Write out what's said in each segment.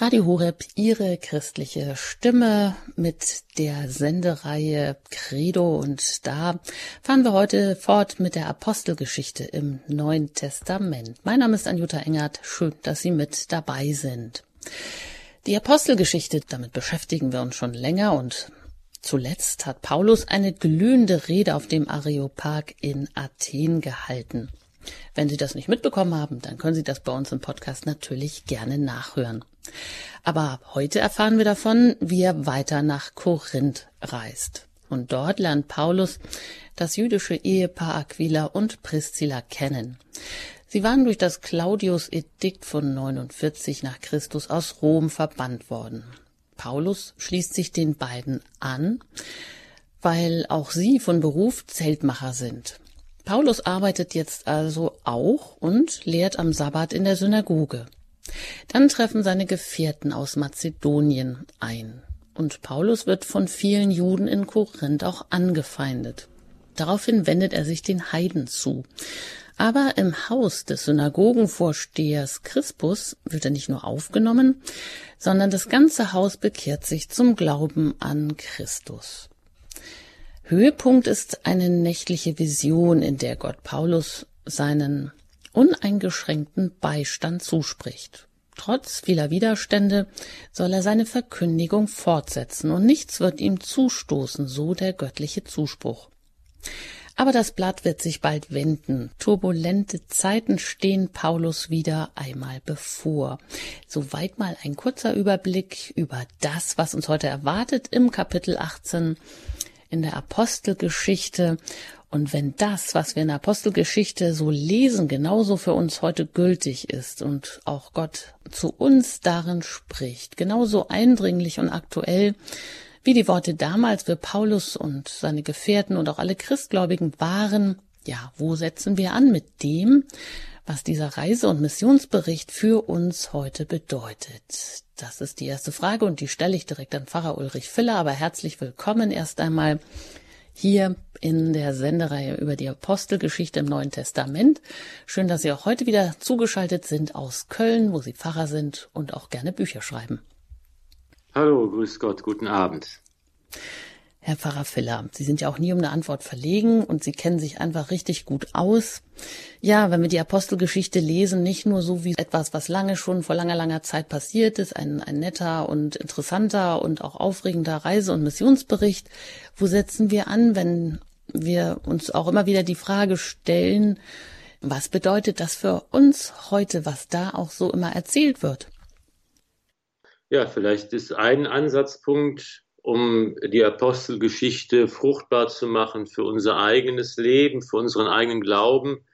Radio Horeb, Ihre christliche Stimme mit der Sendereihe Credo und da fahren wir heute fort mit der Apostelgeschichte im Neuen Testament. Mein Name ist Anjuta Engert, schön, dass Sie mit dabei sind. Die Apostelgeschichte, damit beschäftigen wir uns schon länger und zuletzt hat Paulus eine glühende Rede auf dem Areopag in Athen gehalten. Wenn Sie das nicht mitbekommen haben, dann können Sie das bei uns im Podcast natürlich gerne nachhören. Aber heute erfahren wir davon, wie er weiter nach Korinth reist. Und dort lernt Paulus das jüdische Ehepaar Aquila und Priscilla kennen. Sie waren durch das Claudius-Edikt von 49 nach Christus aus Rom verbannt worden. Paulus schließt sich den beiden an, weil auch sie von Beruf Zeltmacher sind. Paulus arbeitet jetzt also auch und lehrt am Sabbat in der Synagoge. Dann treffen seine Gefährten aus Mazedonien ein. Und Paulus wird von vielen Juden in Korinth auch angefeindet. Daraufhin wendet er sich den Heiden zu. Aber im Haus des Synagogenvorstehers Crispus wird er nicht nur aufgenommen, sondern das ganze Haus bekehrt sich zum Glauben an Christus. Höhepunkt ist eine nächtliche Vision, in der Gott Paulus seinen uneingeschränkten Beistand zuspricht. Trotz vieler Widerstände soll er seine Verkündigung fortsetzen und nichts wird ihm zustoßen, so der göttliche Zuspruch. Aber das Blatt wird sich bald wenden. Turbulente Zeiten stehen Paulus wieder einmal bevor. Soweit mal ein kurzer Überblick über das, was uns heute erwartet im Kapitel 18 in der Apostelgeschichte. Und wenn das, was wir in der Apostelgeschichte so lesen, genauso für uns heute gültig ist und auch Gott zu uns darin spricht, genauso eindringlich und aktuell, wie die Worte damals für Paulus und seine Gefährten und auch alle Christgläubigen waren, ja, wo setzen wir an mit dem, was dieser Reise- und Missionsbericht für uns heute bedeutet? Das ist die erste Frage und die stelle ich direkt an Pfarrer Ulrich Filler, aber herzlich willkommen erst einmal hier in der Sendereihe über die Apostelgeschichte im Neuen Testament. Schön, dass Sie auch heute wieder zugeschaltet sind aus Köln, wo Sie Pfarrer sind und auch gerne Bücher schreiben. Hallo, grüß Gott, guten Abend. Herr Pfarrer Filler, Sie sind ja auch nie um eine Antwort verlegen und Sie kennen sich einfach richtig gut aus. Ja, wenn wir die Apostelgeschichte lesen, nicht nur so wie etwas, was lange schon vor langer, langer Zeit passiert ist, ein, ein netter und interessanter und auch aufregender Reise- und Missionsbericht. Wo setzen wir an, wenn wir uns auch immer wieder die Frage stellen, was bedeutet das für uns heute, was da auch so immer erzählt wird? Ja, vielleicht ist ein Ansatzpunkt, um die Apostelgeschichte fruchtbar zu machen für unser eigenes Leben, für unseren eigenen Glauben.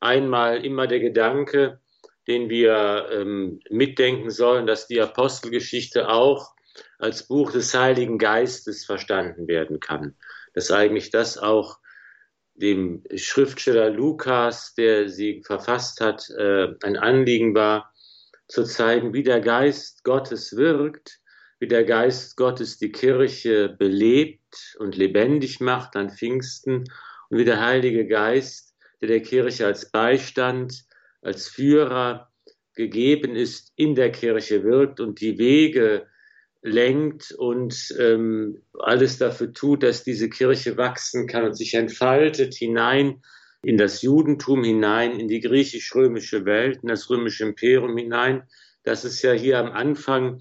Einmal immer der Gedanke, den wir ähm, mitdenken sollen, dass die Apostelgeschichte auch als Buch des Heiligen Geistes verstanden werden kann. Dass eigentlich das auch dem Schriftsteller Lukas, der sie verfasst hat, äh, ein Anliegen war, zu zeigen, wie der Geist Gottes wirkt wie der Geist Gottes die Kirche belebt und lebendig macht an Pfingsten und wie der Heilige Geist, der der Kirche als Beistand, als Führer gegeben ist, in der Kirche wirkt und die Wege lenkt und ähm, alles dafür tut, dass diese Kirche wachsen kann und sich entfaltet hinein in das Judentum hinein, in die griechisch-römische Welt, in das römische Imperium hinein. Das ist ja hier am Anfang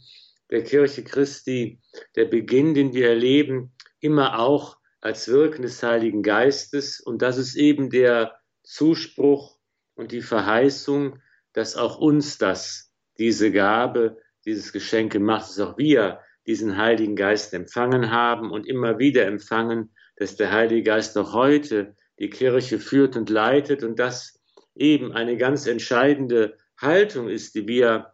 der Kirche Christi, der Beginn, den wir erleben, immer auch als Wirken des Heiligen Geistes. Und das ist eben der Zuspruch und die Verheißung, dass auch uns das, diese Gabe, dieses Geschenk gemacht, dass auch wir diesen Heiligen Geist empfangen haben und immer wieder empfangen, dass der Heilige Geist noch heute die Kirche führt und leitet und das eben eine ganz entscheidende Haltung ist, die wir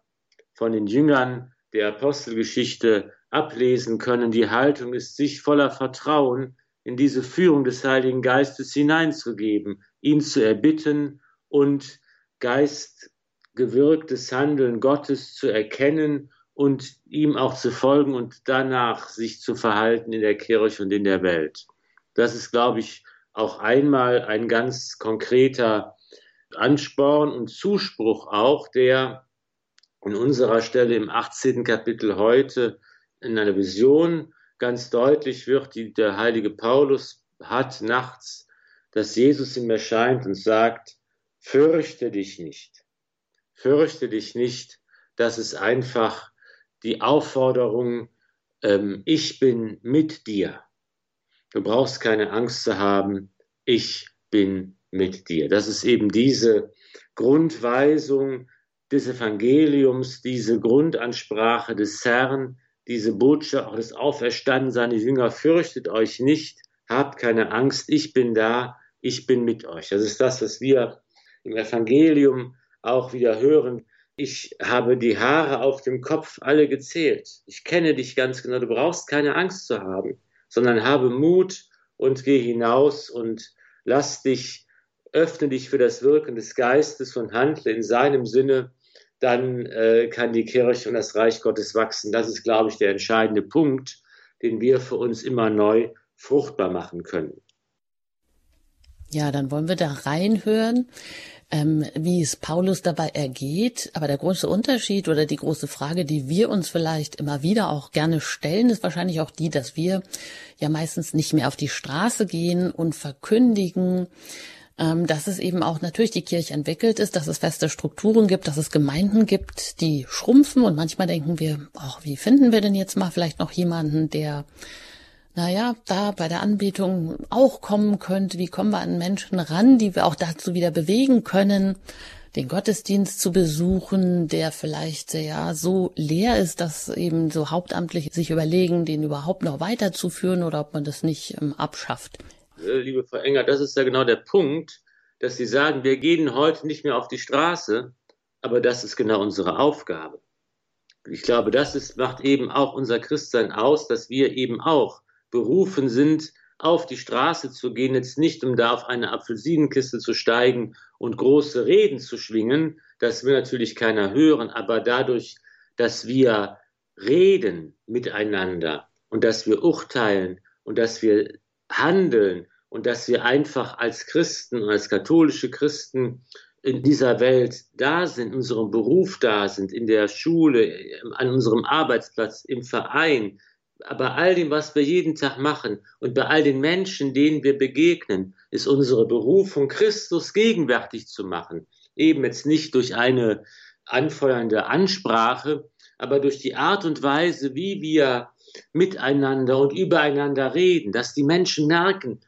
von den Jüngern der Apostelgeschichte ablesen können. Die Haltung ist, sich voller Vertrauen in diese Führung des Heiligen Geistes hineinzugeben, ihn zu erbitten und geistgewirktes Handeln Gottes zu erkennen und ihm auch zu folgen und danach sich zu verhalten in der Kirche und in der Welt. Das ist, glaube ich, auch einmal ein ganz konkreter Ansporn und Zuspruch auch, der an unserer Stelle im 18. Kapitel heute in einer Vision ganz deutlich wird, die der heilige Paulus hat nachts, dass Jesus ihm erscheint und sagt, fürchte dich nicht, fürchte dich nicht, das ist einfach die Aufforderung, ähm, ich bin mit dir. Du brauchst keine Angst zu haben, ich bin mit dir. Das ist eben diese Grundweisung des Evangeliums, diese Grundansprache des Herrn, diese Botschaft auch des Auferstanden seine Jünger, fürchtet euch nicht, habt keine Angst, ich bin da, ich bin mit euch. Das ist das, was wir im Evangelium auch wieder hören. Ich habe die Haare auf dem Kopf alle gezählt. Ich kenne dich ganz genau. Du brauchst keine Angst zu haben, sondern habe Mut und geh hinaus und lass dich, öffne dich für das Wirken des Geistes und handle in seinem Sinne dann äh, kann die Kirche und das Reich Gottes wachsen. Das ist, glaube ich, der entscheidende Punkt, den wir für uns immer neu fruchtbar machen können. Ja, dann wollen wir da reinhören, ähm, wie es Paulus dabei ergeht. Aber der große Unterschied oder die große Frage, die wir uns vielleicht immer wieder auch gerne stellen, ist wahrscheinlich auch die, dass wir ja meistens nicht mehr auf die Straße gehen und verkündigen, dass es eben auch natürlich die Kirche entwickelt ist, dass es feste Strukturen gibt, dass es Gemeinden gibt, die schrumpfen und manchmal denken wir, ach, wie finden wir denn jetzt mal vielleicht noch jemanden, der naja, da bei der Anbetung auch kommen könnte, wie kommen wir an Menschen ran, die wir auch dazu wieder bewegen können, den Gottesdienst zu besuchen, der vielleicht ja so leer ist, dass eben so hauptamtlich sich überlegen, den überhaupt noch weiterzuführen oder ob man das nicht ähm, abschafft. Äh, liebe Frau Enger, das ist ja genau der Punkt, dass Sie sagen, wir gehen heute nicht mehr auf die Straße, aber das ist genau unsere Aufgabe. Ich glaube, das ist, macht eben auch unser Christsein aus, dass wir eben auch berufen sind, auf die Straße zu gehen, jetzt nicht um da auf eine Apfelsinenkiste zu steigen und große Reden zu schwingen, das will natürlich keiner hören, aber dadurch, dass wir reden miteinander und dass wir urteilen und dass wir handeln und dass wir einfach als Christen als katholische Christen in dieser Welt da sind, in unserem Beruf da sind, in der Schule, an unserem Arbeitsplatz, im Verein, bei all dem, was wir jeden Tag machen und bei all den Menschen, denen wir begegnen, ist unsere Berufung, Christus gegenwärtig zu machen. Eben jetzt nicht durch eine anfeuernde Ansprache, aber durch die Art und Weise, wie wir miteinander und übereinander reden, dass die Menschen merken,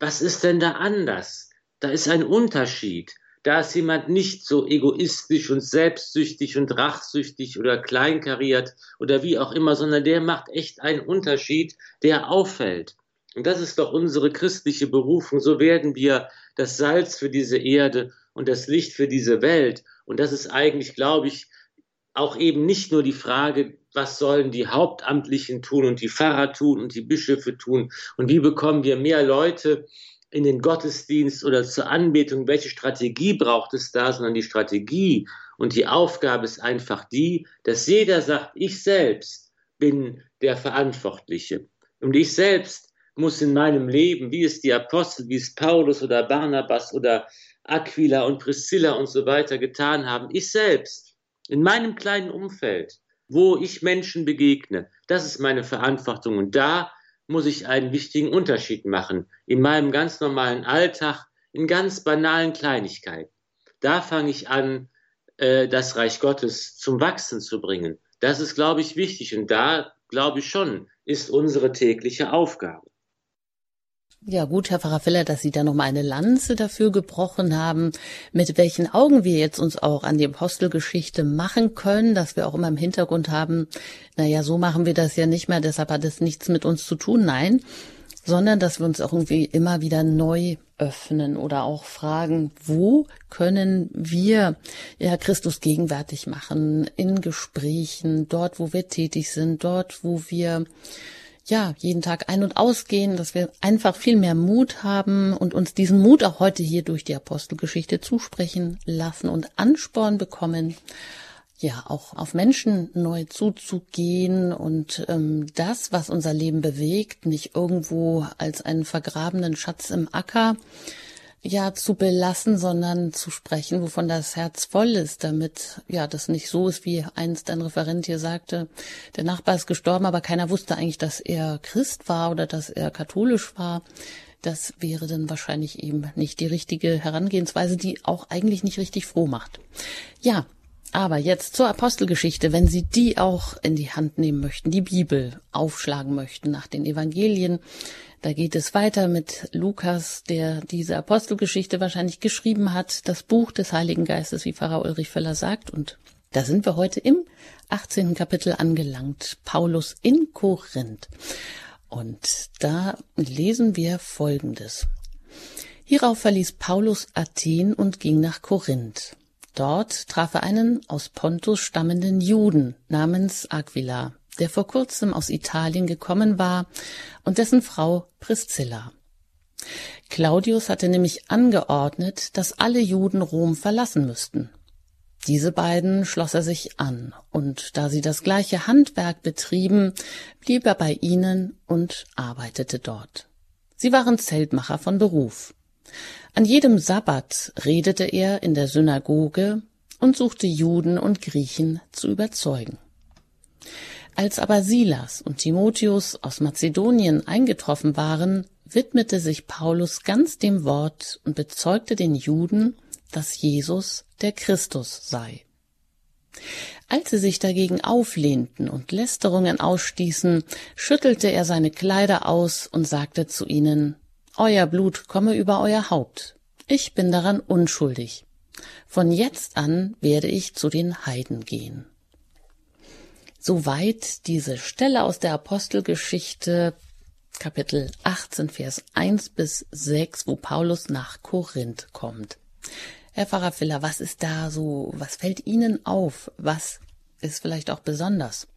was ist denn da anders? Da ist ein Unterschied. Da ist jemand nicht so egoistisch und selbstsüchtig und rachsüchtig oder kleinkariert oder wie auch immer, sondern der macht echt einen Unterschied, der auffällt. Und das ist doch unsere christliche Berufung. So werden wir das Salz für diese Erde und das Licht für diese Welt. Und das ist eigentlich, glaube ich, auch eben nicht nur die Frage, was sollen die Hauptamtlichen tun und die Pfarrer tun und die Bischöfe tun und wie bekommen wir mehr Leute in den Gottesdienst oder zur Anbetung, welche Strategie braucht es da, sondern die Strategie und die Aufgabe ist einfach die, dass jeder sagt, ich selbst bin der Verantwortliche. Und ich selbst muss in meinem Leben, wie es die Apostel, wie es Paulus oder Barnabas oder Aquila und Priscilla und so weiter getan haben, ich selbst in meinem kleinen Umfeld, wo ich Menschen begegne, das ist meine Verantwortung. Und da muss ich einen wichtigen Unterschied machen. In meinem ganz normalen Alltag, in ganz banalen Kleinigkeiten. Da fange ich an, äh, das Reich Gottes zum Wachsen zu bringen. Das ist, glaube ich, wichtig. Und da, glaube ich schon, ist unsere tägliche Aufgabe. Ja, gut, Herr Pfarrer Feller, dass Sie da nochmal eine Lanze dafür gebrochen haben, mit welchen Augen wir jetzt uns auch an die Apostelgeschichte machen können, dass wir auch immer im Hintergrund haben, naja, so machen wir das ja nicht mehr, deshalb hat es nichts mit uns zu tun, nein, sondern dass wir uns auch irgendwie immer wieder neu öffnen oder auch fragen, wo können wir ja Christus gegenwärtig machen? In Gesprächen, dort, wo wir tätig sind, dort, wo wir ja, jeden Tag ein- und ausgehen, dass wir einfach viel mehr Mut haben und uns diesen Mut auch heute hier durch die Apostelgeschichte zusprechen lassen und Ansporn bekommen, ja, auch auf Menschen neu zuzugehen und ähm, das, was unser Leben bewegt, nicht irgendwo als einen vergrabenen Schatz im Acker ja zu belassen, sondern zu sprechen, wovon das Herz voll ist, damit ja das nicht so ist, wie einst ein Referent hier sagte, der Nachbar ist gestorben, aber keiner wusste eigentlich, dass er Christ war oder dass er katholisch war. Das wäre dann wahrscheinlich eben nicht die richtige Herangehensweise, die auch eigentlich nicht richtig froh macht. Ja, aber jetzt zur Apostelgeschichte, wenn Sie die auch in die Hand nehmen möchten, die Bibel aufschlagen möchten nach den Evangelien, da geht es weiter mit Lukas, der diese Apostelgeschichte wahrscheinlich geschrieben hat, das Buch des Heiligen Geistes, wie Pfarrer Ulrich Völler sagt. Und da sind wir heute im 18. Kapitel angelangt. Paulus in Korinth. Und da lesen wir Folgendes. Hierauf verließ Paulus Athen und ging nach Korinth. Dort traf er einen aus Pontus stammenden Juden namens Aquila der vor kurzem aus Italien gekommen war, und dessen Frau Priscilla. Claudius hatte nämlich angeordnet, dass alle Juden Rom verlassen müssten. Diese beiden schloss er sich an, und da sie das gleiche Handwerk betrieben, blieb er bei ihnen und arbeitete dort. Sie waren Zeltmacher von Beruf. An jedem Sabbat redete er in der Synagoge und suchte Juden und Griechen zu überzeugen. Als aber Silas und Timotheus aus Mazedonien eingetroffen waren, widmete sich Paulus ganz dem Wort und bezeugte den Juden, dass Jesus der Christus sei. Als sie sich dagegen auflehnten und Lästerungen ausstießen, schüttelte er seine Kleider aus und sagte zu ihnen, Euer Blut komme über euer Haupt. Ich bin daran unschuldig. Von jetzt an werde ich zu den Heiden gehen. Soweit diese Stelle aus der Apostelgeschichte Kapitel 18, Vers 1 bis 6, wo Paulus nach Korinth kommt. Herr Pfarrer Filler, was ist da so, was fällt Ihnen auf? Was ist vielleicht auch besonders?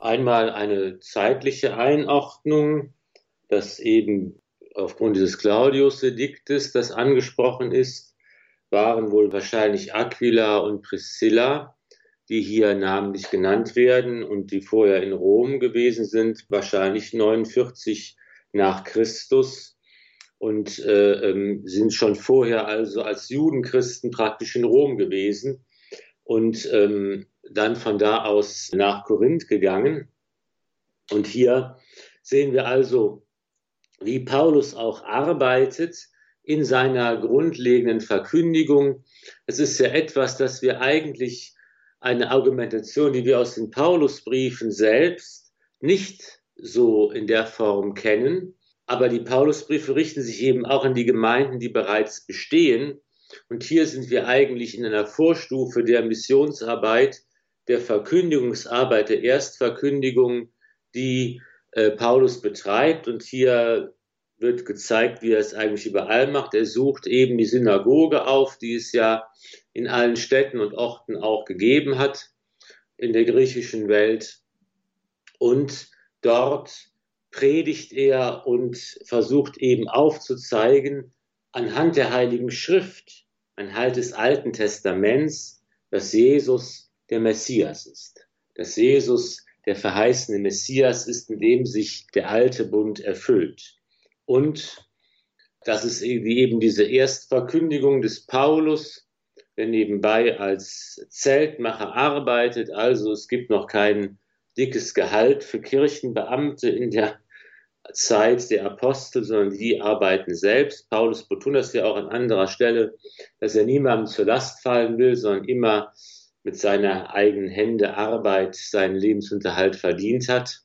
Einmal eine zeitliche Einordnung, dass eben aufgrund dieses Claudius-Ediktes, das angesprochen ist, waren wohl wahrscheinlich Aquila und Priscilla, die hier namentlich genannt werden und die vorher in Rom gewesen sind, wahrscheinlich 49 nach Christus und äh, ähm, sind schon vorher also als Judenchristen praktisch in Rom gewesen und ähm, dann von da aus nach Korinth gegangen. Und hier sehen wir also, wie Paulus auch arbeitet in seiner grundlegenden Verkündigung. Es ist ja etwas, das wir eigentlich eine Argumentation, die wir aus den Paulusbriefen selbst nicht so in der Form kennen. Aber die Paulusbriefe richten sich eben auch an die Gemeinden, die bereits bestehen. Und hier sind wir eigentlich in einer Vorstufe der Missionsarbeit, der Verkündigungsarbeit, der Erstverkündigung, die äh, Paulus betreibt. Und hier wird gezeigt, wie er es eigentlich überall macht. Er sucht eben die Synagoge auf, die es ja in allen Städten und Orten auch gegeben hat in der griechischen Welt. Und dort predigt er und versucht eben aufzuzeigen, anhand der Heiligen Schrift, anhand des Alten Testaments, dass Jesus der Messias ist. Dass Jesus der verheißene Messias ist, in dem sich der alte Bund erfüllt. Und das ist eben diese Erstverkündigung des Paulus, der nebenbei als Zeltmacher arbeitet. Also es gibt noch kein dickes Gehalt für Kirchenbeamte in der Zeit der Apostel, sondern die arbeiten selbst. Paulus betont das ja auch an anderer Stelle, dass er niemandem zur Last fallen will, sondern immer mit seiner eigenen Hände Arbeit seinen Lebensunterhalt verdient hat.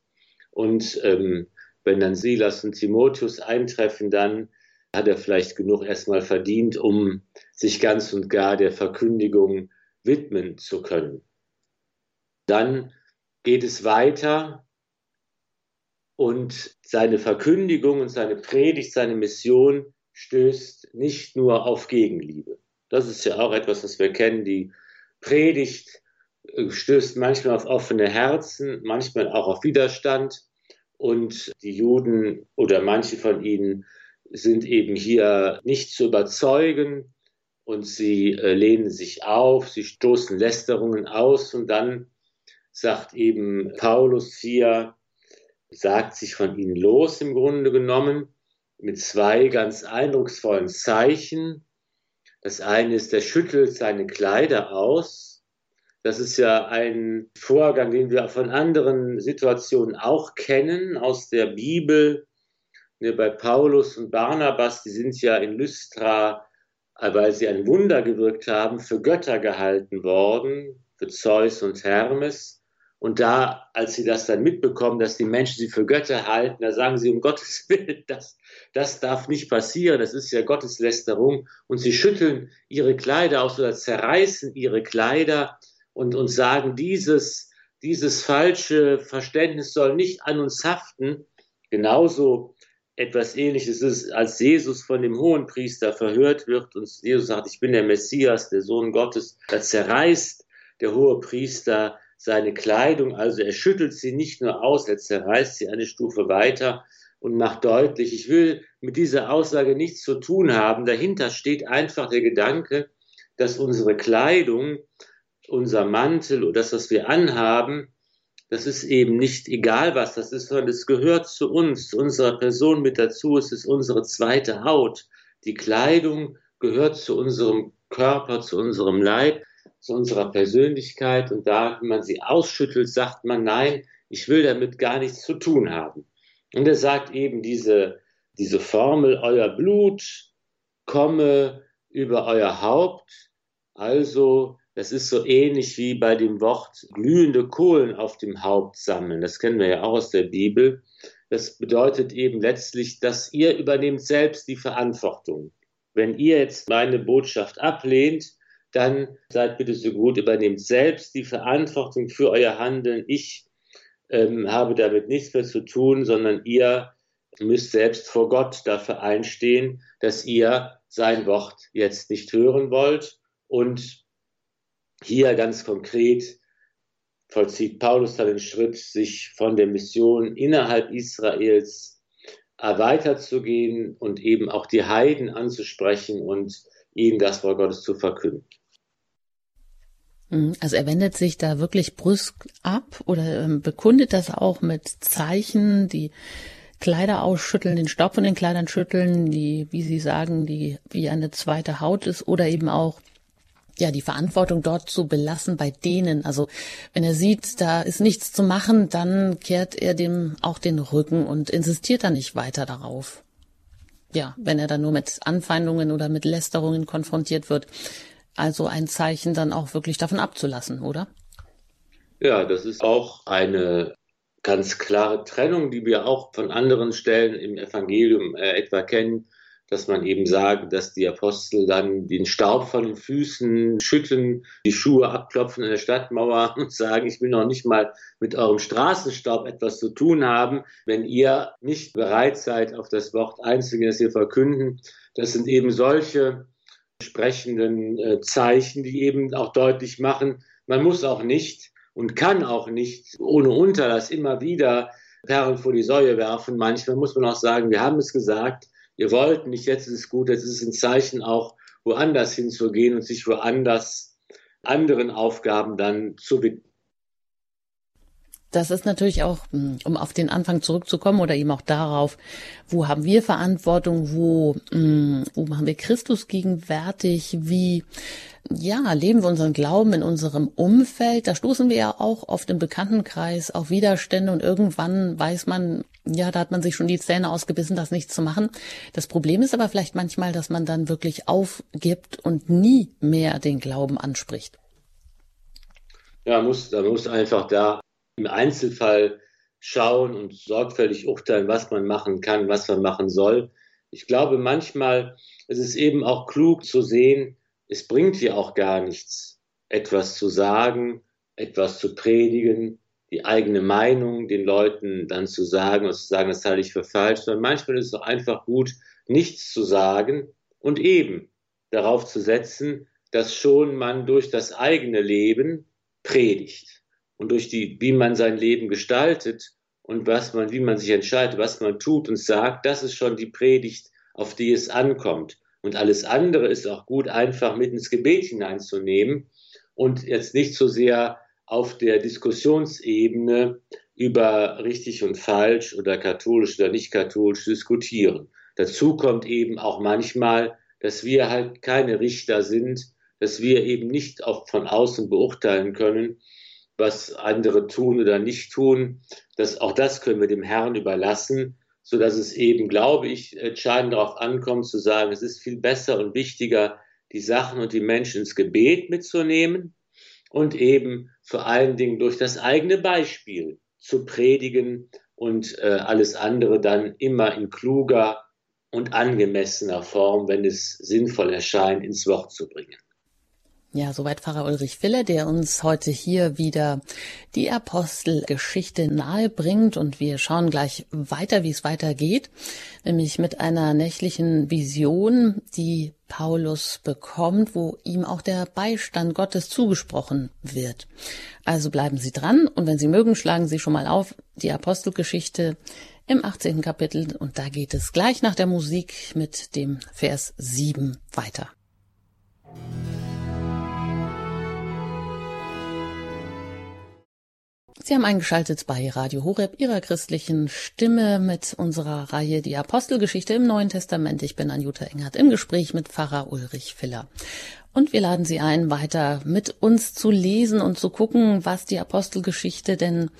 Und ähm, wenn dann Silas und Timotheus eintreffen, dann hat er vielleicht genug erstmal verdient, um sich ganz und gar der Verkündigung widmen zu können. Dann geht es weiter und seine Verkündigung und seine Predigt, seine Mission stößt nicht nur auf Gegenliebe. Das ist ja auch etwas, was wir kennen. Die Predigt äh, stößt manchmal auf offene Herzen, manchmal auch auf Widerstand. Und die Juden oder manche von ihnen sind eben hier nicht zu überzeugen und sie äh, lehnen sich auf, sie stoßen Lästerungen aus und dann sagt eben Paulus hier, sagt sich von ihnen los im Grunde genommen, mit zwei ganz eindrucksvollen Zeichen. Das eine ist, er schüttelt seine Kleider aus. Das ist ja ein Vorgang, den wir von anderen Situationen auch kennen aus der Bibel. Ne, bei Paulus und Barnabas, die sind ja in Lystra, weil sie ein Wunder gewirkt haben, für Götter gehalten worden, für Zeus und Hermes. Und da, als sie das dann mitbekommen, dass die Menschen sie für Götter halten, da sagen sie, um Gottes Willen, das, das darf nicht passieren, das ist ja Gotteslästerung. Und sie schütteln ihre Kleider aus oder zerreißen ihre Kleider und, und sagen, dieses, dieses falsche Verständnis soll nicht an uns haften. Genauso etwas ähnliches ist, als Jesus von dem Hohenpriester verhört wird und Jesus sagt, ich bin der Messias, der Sohn Gottes, da zerreißt der Hohepriester seine Kleidung, also er schüttelt sie nicht nur aus, er zerreißt sie eine Stufe weiter und macht deutlich, ich will mit dieser Aussage nichts zu tun haben. Dahinter steht einfach der Gedanke, dass unsere Kleidung, unser Mantel oder das, was wir anhaben, das ist eben nicht egal was das ist, sondern es gehört zu uns, zu unserer Person mit dazu. Es ist unsere zweite Haut. Die Kleidung gehört zu unserem Körper, zu unserem Leib zu unserer Persönlichkeit und da, wenn man sie ausschüttelt, sagt man, nein, ich will damit gar nichts zu tun haben. Und er sagt eben diese, diese Formel, euer Blut komme über euer Haupt. Also, das ist so ähnlich wie bei dem Wort glühende Kohlen auf dem Haupt sammeln. Das kennen wir ja auch aus der Bibel. Das bedeutet eben letztlich, dass ihr übernehmt selbst die Verantwortung. Wenn ihr jetzt meine Botschaft ablehnt, dann seid bitte so gut, übernehmt selbst die Verantwortung für euer Handeln. Ich ähm, habe damit nichts mehr zu tun, sondern ihr müsst selbst vor Gott dafür einstehen, dass ihr sein Wort jetzt nicht hören wollt. Und hier ganz konkret vollzieht Paulus dann den Schritt, sich von der Mission innerhalb Israels weiterzugehen und eben auch die Heiden anzusprechen und ihnen das Wort Gottes zu verkünden. Mhm. Also er wendet sich da wirklich brüsk ab oder ähm, bekundet das auch mit Zeichen, die Kleider ausschütteln, den Staub von den Kleidern schütteln, die, wie Sie sagen, die wie eine zweite Haut ist oder eben auch ja, die Verantwortung dort zu belassen bei denen. Also wenn er sieht, da ist nichts zu machen, dann kehrt er dem auch den Rücken und insistiert dann nicht weiter darauf. Ja, wenn er dann nur mit Anfeindungen oder mit Lästerungen konfrontiert wird, also ein Zeichen dann auch wirklich davon abzulassen, oder? Ja, das ist auch eine ganz klare Trennung, die wir auch von anderen Stellen im Evangelium äh, etwa kennen, dass man eben sagt, dass die Apostel dann den Staub von den Füßen schütten, die Schuhe abklopfen in der Stadtmauer und sagen, ich will noch nicht mal mit eurem Straßenstaub etwas zu tun haben, wenn ihr nicht bereit seid, auf das Wort einzugehen, das wir verkünden. Das sind eben solche entsprechenden äh, Zeichen, die eben auch deutlich machen, man muss auch nicht und kann auch nicht ohne Unterlass immer wieder Perlen vor die Säue werfen. Manchmal muss man auch sagen, wir haben es gesagt, ihr wollt nicht, jetzt ist es gut, jetzt ist es ein Zeichen auch woanders hinzugehen und sich woanders anderen Aufgaben dann zu widmen. Das ist natürlich auch, hm, um auf den Anfang zurückzukommen oder eben auch darauf, wo haben wir Verantwortung, wo, hm, wo machen wir Christus gegenwärtig, wie, ja, leben wir unseren Glauben in unserem Umfeld. Da stoßen wir ja auch auf dem Bekanntenkreis auf Widerstände und irgendwann weiß man, ja, da hat man sich schon die Zähne ausgebissen, das nicht zu machen. Das Problem ist aber vielleicht manchmal, dass man dann wirklich aufgibt und nie mehr den Glauben anspricht. Ja, muss, da muss einfach da im Einzelfall schauen und sorgfältig urteilen, was man machen kann, was man machen soll. Ich glaube, manchmal ist es eben auch klug zu sehen, es bringt ja auch gar nichts, etwas zu sagen, etwas zu predigen, die eigene Meinung den Leuten dann zu sagen und zu sagen, das halte ich für falsch, sondern manchmal ist es auch einfach gut, nichts zu sagen und eben darauf zu setzen, dass schon man durch das eigene Leben predigt und durch die, wie man sein Leben gestaltet und was man, wie man sich entscheidet, was man tut und sagt, das ist schon die Predigt, auf die es ankommt. Und alles andere ist auch gut, einfach mit ins Gebet hineinzunehmen und jetzt nicht so sehr auf der Diskussionsebene über richtig und falsch oder katholisch oder nicht katholisch diskutieren. Dazu kommt eben auch manchmal, dass wir halt keine Richter sind, dass wir eben nicht auch von außen beurteilen können, was andere tun oder nicht tun. Das, auch das können wir dem Herrn überlassen, so dass es eben, glaube ich, entscheidend darauf ankommt zu sagen, es ist viel besser und wichtiger, die Sachen und die Menschen ins Gebet mitzunehmen und eben vor allen Dingen durch das eigene Beispiel zu predigen und äh, alles andere dann immer in kluger und angemessener Form, wenn es sinnvoll erscheint, ins Wort zu bringen. Ja, soweit Pfarrer Ulrich Filler, der uns heute hier wieder die Apostelgeschichte nahe bringt und wir schauen gleich weiter, wie es weitergeht, nämlich mit einer nächtlichen Vision, die Paulus bekommt, wo ihm auch der Beistand Gottes zugesprochen wird. Also bleiben Sie dran und wenn Sie mögen, schlagen Sie schon mal auf die Apostelgeschichte im 18. Kapitel und da geht es gleich nach der Musik mit dem Vers 7 weiter. Sie haben eingeschaltet bei Radio Horeb, Ihrer christlichen Stimme mit unserer Reihe Die Apostelgeschichte im Neuen Testament. Ich bin Anjuta Engert im Gespräch mit Pfarrer Ulrich Filler. Und wir laden Sie ein, weiter mit uns zu lesen und zu gucken, was die Apostelgeschichte denn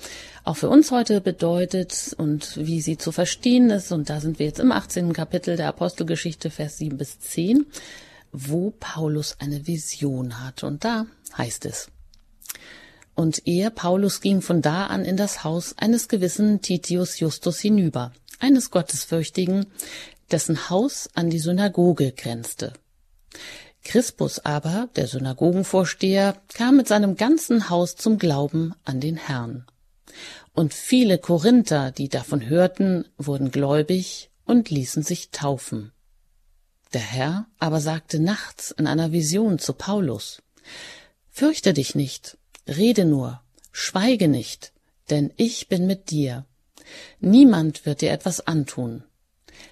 auch für uns heute bedeutet und wie sie zu verstehen ist. Und da sind wir jetzt im 18. Kapitel der Apostelgeschichte, Vers 7 bis 10, wo Paulus eine Vision hat. Und da heißt es, und er, Paulus, ging von da an in das Haus eines gewissen Titius Justus hinüber, eines Gottesfürchtigen, dessen Haus an die Synagoge grenzte. Crispus aber, der Synagogenvorsteher, kam mit seinem ganzen Haus zum Glauben an den Herrn. Und viele Korinther, die davon hörten, wurden gläubig und ließen sich taufen. Der Herr aber sagte nachts in einer Vision zu Paulus, Fürchte dich nicht, Rede nur, schweige nicht, denn ich bin mit dir. Niemand wird dir etwas antun.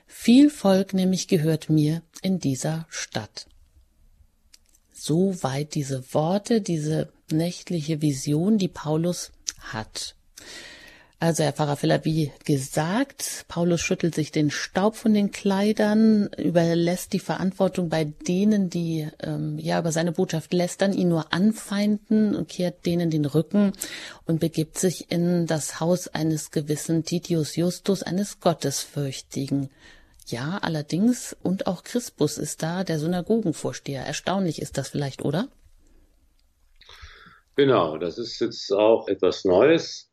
Viel Volk nämlich gehört mir in dieser Stadt. So weit diese Worte, diese nächtliche Vision, die Paulus hat. Also Herr Pfarrer Filler, wie gesagt, Paulus schüttelt sich den Staub von den Kleidern, überlässt die Verantwortung bei denen, die ähm, ja über seine Botschaft lästern, ihn nur anfeinden und kehrt denen den Rücken und begibt sich in das Haus eines gewissen Titius Justus, eines Gottesfürchtigen. Ja, allerdings, und auch Crispus ist da, der Synagogenvorsteher. Erstaunlich ist das vielleicht, oder? Genau, das ist jetzt auch etwas Neues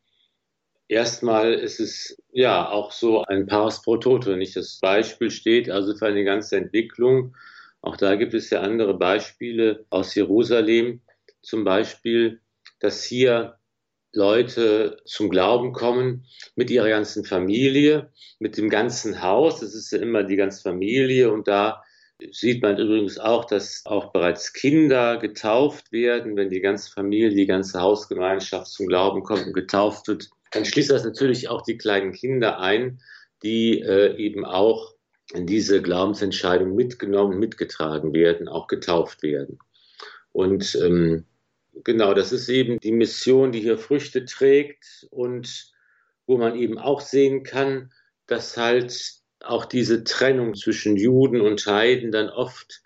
Erstmal ist es ja auch so ein Paras pro Toto, nicht das Beispiel steht, also für eine ganze Entwicklung. Auch da gibt es ja andere Beispiele aus Jerusalem. Zum Beispiel, dass hier Leute zum Glauben kommen mit ihrer ganzen Familie, mit dem ganzen Haus. Das ist ja immer die ganze Familie. Und da sieht man übrigens auch, dass auch bereits Kinder getauft werden, wenn die ganze Familie, die ganze Hausgemeinschaft zum Glauben kommt und getauft wird dann schließt das natürlich auch die kleinen Kinder ein, die äh, eben auch in diese Glaubensentscheidung mitgenommen, mitgetragen werden, auch getauft werden. Und ähm, genau, das ist eben die Mission, die hier Früchte trägt und wo man eben auch sehen kann, dass halt auch diese Trennung zwischen Juden und Heiden dann oft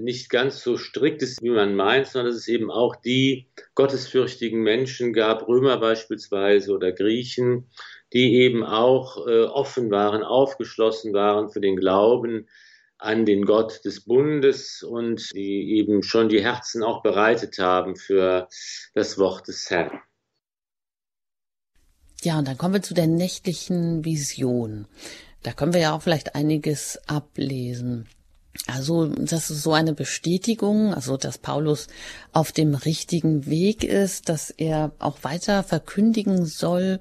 nicht ganz so strikt ist, wie man meint, sondern dass es eben auch die gottesfürchtigen Menschen gab, Römer beispielsweise oder Griechen, die eben auch äh, offen waren, aufgeschlossen waren für den Glauben an den Gott des Bundes und die eben schon die Herzen auch bereitet haben für das Wort des Herrn. Ja, und dann kommen wir zu der nächtlichen Vision. Da können wir ja auch vielleicht einiges ablesen. Also das ist so eine Bestätigung, also dass Paulus auf dem richtigen Weg ist, dass er auch weiter verkündigen soll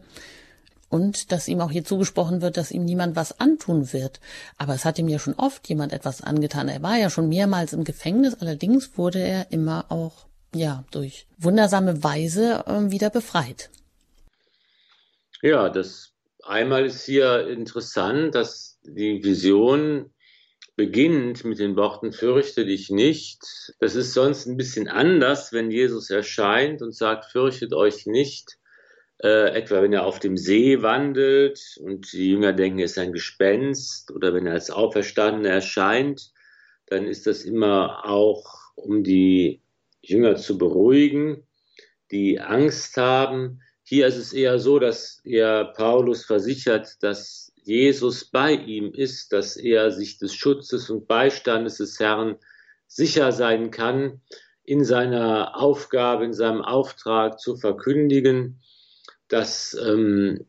und dass ihm auch hier zugesprochen wird, dass ihm niemand was antun wird. Aber es hat ihm ja schon oft jemand etwas angetan. Er war ja schon mehrmals im Gefängnis, allerdings wurde er immer auch ja durch wundersame Weise äh, wieder befreit. Ja, das einmal ist hier interessant, dass die Vision beginnt mit den Worten Fürchte dich nicht. Das ist sonst ein bisschen anders, wenn Jesus erscheint und sagt, fürchtet euch nicht. Äh, etwa wenn er auf dem See wandelt und die Jünger denken, er ist ein Gespenst oder wenn er als Auferstandener erscheint, dann ist das immer auch, um die Jünger zu beruhigen, die Angst haben. Hier ist es eher so, dass er Paulus versichert, dass Jesus bei ihm ist, dass er sich des Schutzes und Beistandes des Herrn sicher sein kann, in seiner Aufgabe, in seinem Auftrag zu verkündigen dass ähm,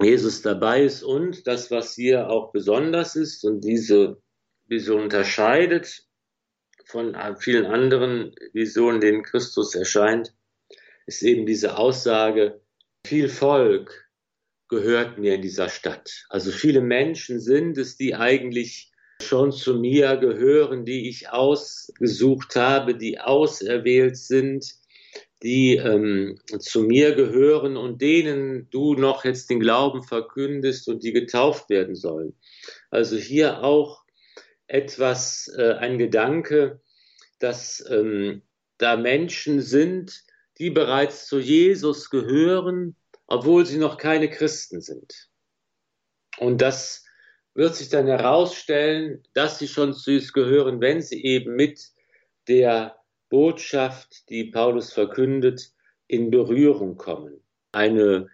Jesus dabei ist und das, was hier auch besonders ist und diese Vision unterscheidet von vielen anderen Visionen, denen Christus erscheint, ist eben diese Aussage, viel Volk gehört mir in dieser Stadt. Also viele Menschen sind es, die eigentlich schon zu mir gehören, die ich ausgesucht habe, die auserwählt sind, die ähm, zu mir gehören und denen du noch jetzt den Glauben verkündest und die getauft werden sollen. Also hier auch etwas, äh, ein Gedanke, dass ähm, da Menschen sind, die bereits zu Jesus gehören, obwohl sie noch keine Christen sind. Und das wird sich dann herausstellen, dass sie schon zu Jesus gehören, wenn sie eben mit der Botschaft, die Paulus verkündet, in Berührung kommen. Eine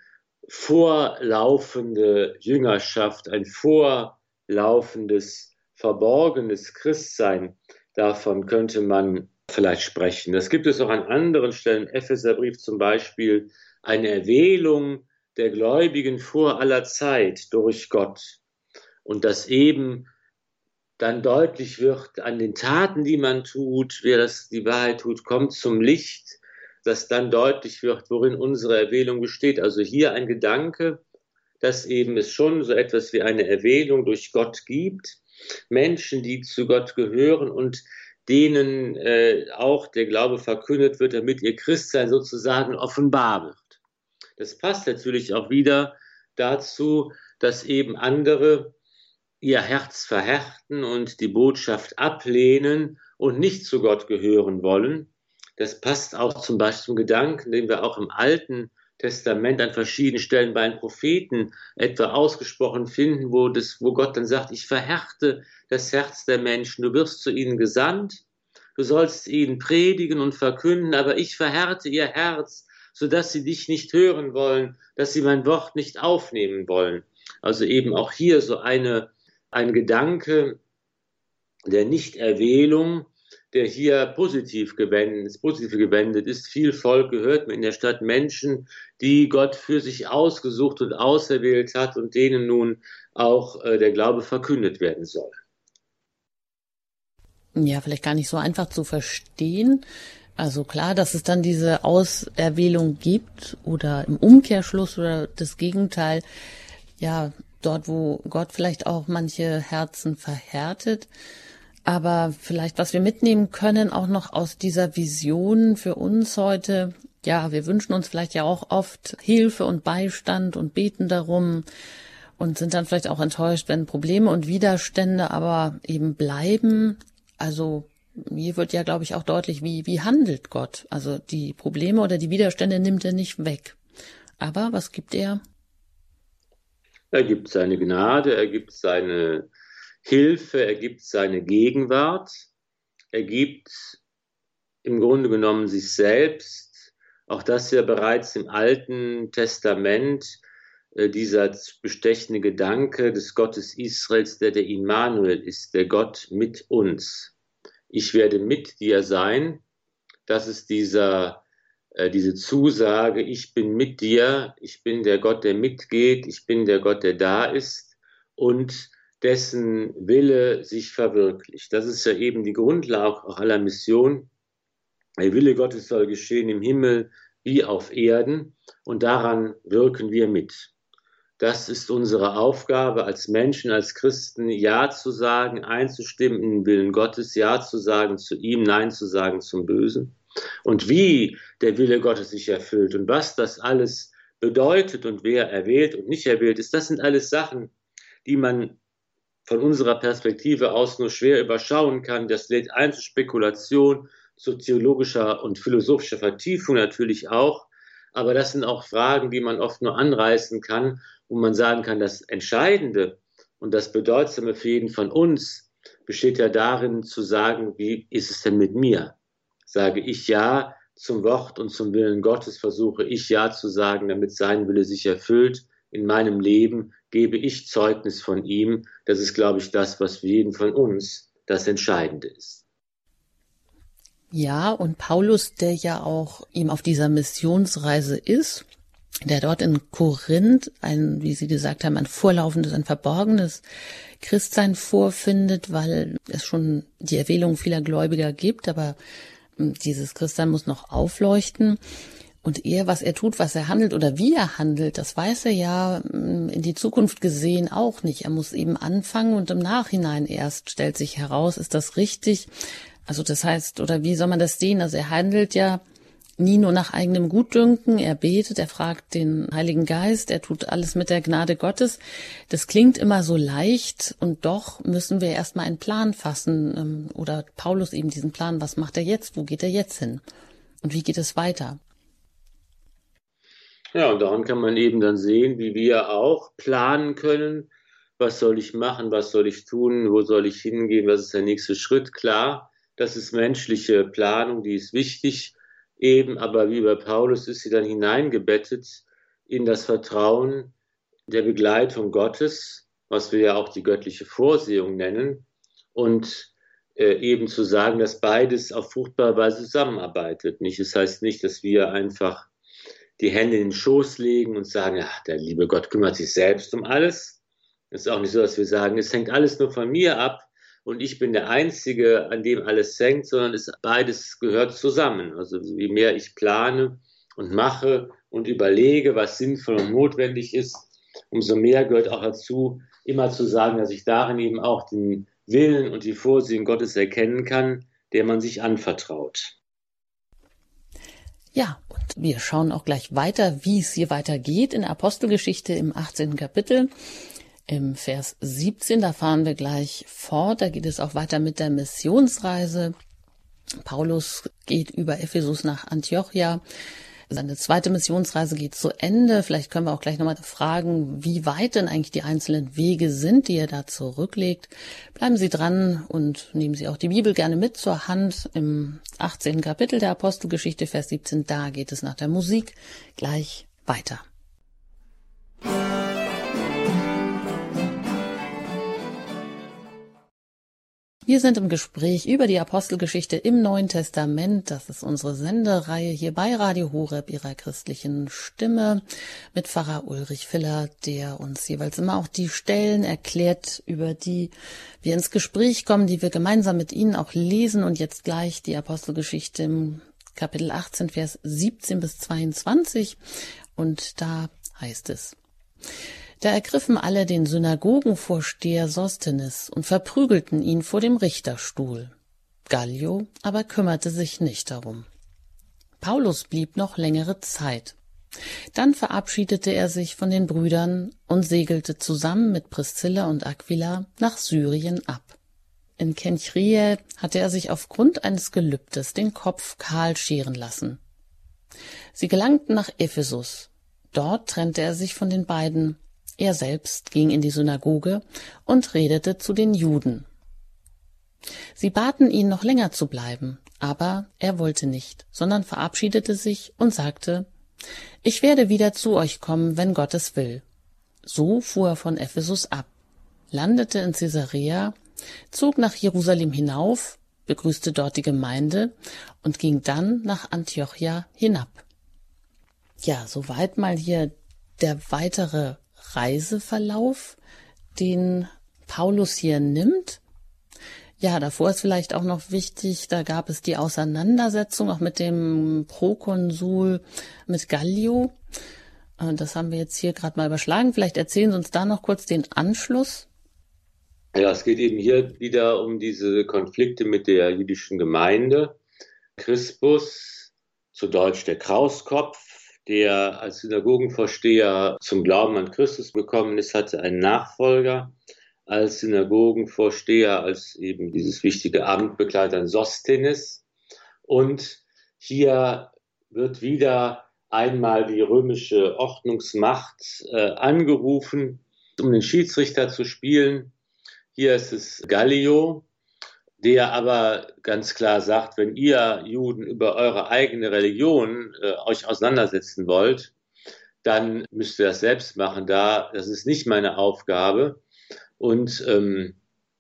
vorlaufende Jüngerschaft, ein vorlaufendes, verborgenes Christsein, davon könnte man vielleicht sprechen. Das gibt es auch an anderen Stellen, Epheserbrief zum Beispiel, eine Erwählung der Gläubigen vor aller Zeit durch Gott. Und das eben dann deutlich wird an den Taten, die man tut, wer das die Wahrheit tut, kommt zum Licht, dass dann deutlich wird, worin unsere Erwählung besteht. Also hier ein Gedanke, dass eben es schon so etwas wie eine Erwählung durch Gott gibt. Menschen, die zu Gott gehören und denen äh, auch der Glaube verkündet wird, damit ihr Christsein sozusagen offenbar wird. Das passt natürlich auch wieder dazu, dass eben andere ihr Herz verhärten und die Botschaft ablehnen und nicht zu Gott gehören wollen. Das passt auch zum Beispiel zum Gedanken, den wir auch im Alten Testament an verschiedenen Stellen bei den Propheten etwa ausgesprochen finden, wo, das, wo Gott dann sagt, ich verhärte das Herz der Menschen, du wirst zu ihnen gesandt, du sollst ihnen predigen und verkünden, aber ich verhärte ihr Herz, sodass sie dich nicht hören wollen, dass sie mein Wort nicht aufnehmen wollen. Also eben auch hier so eine ein Gedanke der Nichterwählung, der hier positiv gewendet, positiv gewendet ist. Viel Volk gehört mir in der Stadt Menschen, die Gott für sich ausgesucht und auserwählt hat und denen nun auch äh, der Glaube verkündet werden soll. Ja, vielleicht gar nicht so einfach zu verstehen. Also klar, dass es dann diese Auserwählung gibt oder im Umkehrschluss oder das Gegenteil. Ja, dort, wo Gott vielleicht auch manche Herzen verhärtet. Aber vielleicht, was wir mitnehmen können, auch noch aus dieser Vision für uns heute. Ja, wir wünschen uns vielleicht ja auch oft Hilfe und Beistand und beten darum und sind dann vielleicht auch enttäuscht, wenn Probleme und Widerstände aber eben bleiben. Also hier wird ja, glaube ich, auch deutlich, wie, wie handelt Gott. Also die Probleme oder die Widerstände nimmt er nicht weg. Aber was gibt er? Er gibt seine Gnade, er gibt seine Hilfe, er gibt seine Gegenwart, er gibt im Grunde genommen sich selbst, auch das ja bereits im Alten Testament, äh, dieser bestechende Gedanke des Gottes Israels, der der Immanuel ist, der Gott mit uns. Ich werde mit dir sein. Das ist dieser äh, diese Zusage, ich bin mit dir, ich bin der Gott, der mitgeht, ich bin der Gott, der da ist und dessen Wille sich verwirklicht. Das ist ja eben die Grundlage auch aller Mission. Der Wille Gottes soll geschehen im Himmel wie auf Erden und daran wirken wir mit. Das ist unsere Aufgabe als Menschen, als Christen, Ja zu sagen, einzustimmen in den Willen Gottes, Ja zu sagen zu ihm, Nein zu sagen zum Bösen und wie der Wille Gottes sich erfüllt und was das alles bedeutet und wer erwählt und nicht erwählt ist, das sind alles Sachen, die man von unserer Perspektive aus nur schwer überschauen kann. Das lädt ein zu Spekulation, zu theologischer und philosophischer Vertiefung natürlich auch. Aber das sind auch Fragen, die man oft nur anreißen kann, wo man sagen kann, das Entscheidende und das Bedeutsame für jeden von uns besteht ja darin zu sagen, wie ist es denn mit mir? Sage ich ja zum Wort und zum Willen Gottes, versuche ich ja zu sagen, damit sein Wille sich erfüllt in meinem Leben, gebe ich Zeugnis von ihm. Das ist, glaube ich, das, was für jeden von uns das Entscheidende ist. Ja, und Paulus, der ja auch ihm auf dieser Missionsreise ist, der dort in Korinth ein, wie Sie gesagt haben, ein vorlaufendes, ein verborgenes Christsein vorfindet, weil es schon die Erwählung vieler Gläubiger gibt, aber hm, dieses Christsein muss noch aufleuchten. Und er, was er tut, was er handelt oder wie er handelt, das weiß er ja hm, in die Zukunft gesehen auch nicht. Er muss eben anfangen und im Nachhinein erst stellt sich heraus, ist das richtig? Also das heißt, oder wie soll man das sehen? Also er handelt ja nie nur nach eigenem Gutdünken, er betet, er fragt den Heiligen Geist, er tut alles mit der Gnade Gottes. Das klingt immer so leicht und doch müssen wir erstmal einen Plan fassen ähm, oder Paulus eben diesen Plan, was macht er jetzt, wo geht er jetzt hin und wie geht es weiter? Ja, und daran kann man eben dann sehen, wie wir auch planen können, was soll ich machen, was soll ich tun, wo soll ich hingehen, was ist der nächste Schritt. Klar, das ist menschliche Planung, die ist wichtig, eben, aber wie bei Paulus ist sie dann hineingebettet in das Vertrauen der Begleitung Gottes, was wir ja auch die göttliche Vorsehung nennen, und äh, eben zu sagen, dass beides auf fruchtbare Weise zusammenarbeitet. Nicht, das heißt nicht, dass wir einfach die Hände in den Schoß legen und sagen, ach, der liebe Gott kümmert sich selbst um alles. Es ist auch nicht so, dass wir sagen, es hängt alles nur von mir ab, und ich bin der Einzige, an dem alles hängt, sondern es beides gehört zusammen. Also je mehr ich plane und mache und überlege, was sinnvoll und notwendig ist, umso mehr gehört auch dazu, immer zu sagen, dass ich darin eben auch den Willen und die Vorsehen Gottes erkennen kann, der man sich anvertraut. Ja, und wir schauen auch gleich weiter, wie es hier weitergeht in Apostelgeschichte im 18. Kapitel im Vers 17. Da fahren wir gleich fort. Da geht es auch weiter mit der Missionsreise. Paulus geht über Ephesus nach Antiochia. Seine zweite Missionsreise geht zu Ende. Vielleicht können wir auch gleich nochmal fragen, wie weit denn eigentlich die einzelnen Wege sind, die er da zurücklegt. Bleiben Sie dran und nehmen Sie auch die Bibel gerne mit zur Hand. Im 18. Kapitel der Apostelgeschichte, Vers 17, da geht es nach der Musik gleich weiter. Wir sind im Gespräch über die Apostelgeschichte im Neuen Testament. Das ist unsere Sendereihe hier bei Radio Horeb, ihrer christlichen Stimme, mit Pfarrer Ulrich Filler, der uns jeweils immer auch die Stellen erklärt, über die wir ins Gespräch kommen, die wir gemeinsam mit Ihnen auch lesen. Und jetzt gleich die Apostelgeschichte im Kapitel 18, Vers 17 bis 22. Und da heißt es, da ergriffen alle den Synagogenvorsteher Sostenes und verprügelten ihn vor dem Richterstuhl. Gallio aber kümmerte sich nicht darum. Paulus blieb noch längere Zeit. Dann verabschiedete er sich von den Brüdern und segelte zusammen mit Priscilla und Aquila nach Syrien ab. In Kenchrie hatte er sich aufgrund eines Gelübdes den Kopf kahl scheren lassen. Sie gelangten nach Ephesus. Dort trennte er sich von den beiden er selbst ging in die Synagoge und redete zu den Juden. Sie baten ihn, noch länger zu bleiben, aber er wollte nicht, sondern verabschiedete sich und sagte, Ich werde wieder zu euch kommen, wenn Gott es will. So fuhr er von Ephesus ab, landete in Caesarea, zog nach Jerusalem hinauf, begrüßte dort die Gemeinde und ging dann nach Antiochia hinab. Ja, soweit mal hier der weitere Reiseverlauf, den Paulus hier nimmt. Ja, davor ist vielleicht auch noch wichtig, da gab es die Auseinandersetzung auch mit dem Prokonsul, mit Gallio. Äh, das haben wir jetzt hier gerade mal überschlagen. Vielleicht erzählen Sie uns da noch kurz den Anschluss. Ja, es geht eben hier wieder um diese Konflikte mit der jüdischen Gemeinde. Crispus, zu Deutsch der Krauskopf, der als Synagogenvorsteher zum Glauben an Christus gekommen ist, hatte einen Nachfolger als Synagogenvorsteher, als eben dieses wichtige Amt begleitet Sosthenes. Und hier wird wieder einmal die römische Ordnungsmacht äh, angerufen, um den Schiedsrichter zu spielen. Hier ist es Gallio, der aber ganz klar sagt, wenn ihr Juden über eure eigene Religion äh, euch auseinandersetzen wollt, dann müsst ihr das selbst machen. Da, das ist nicht meine Aufgabe. Und ähm,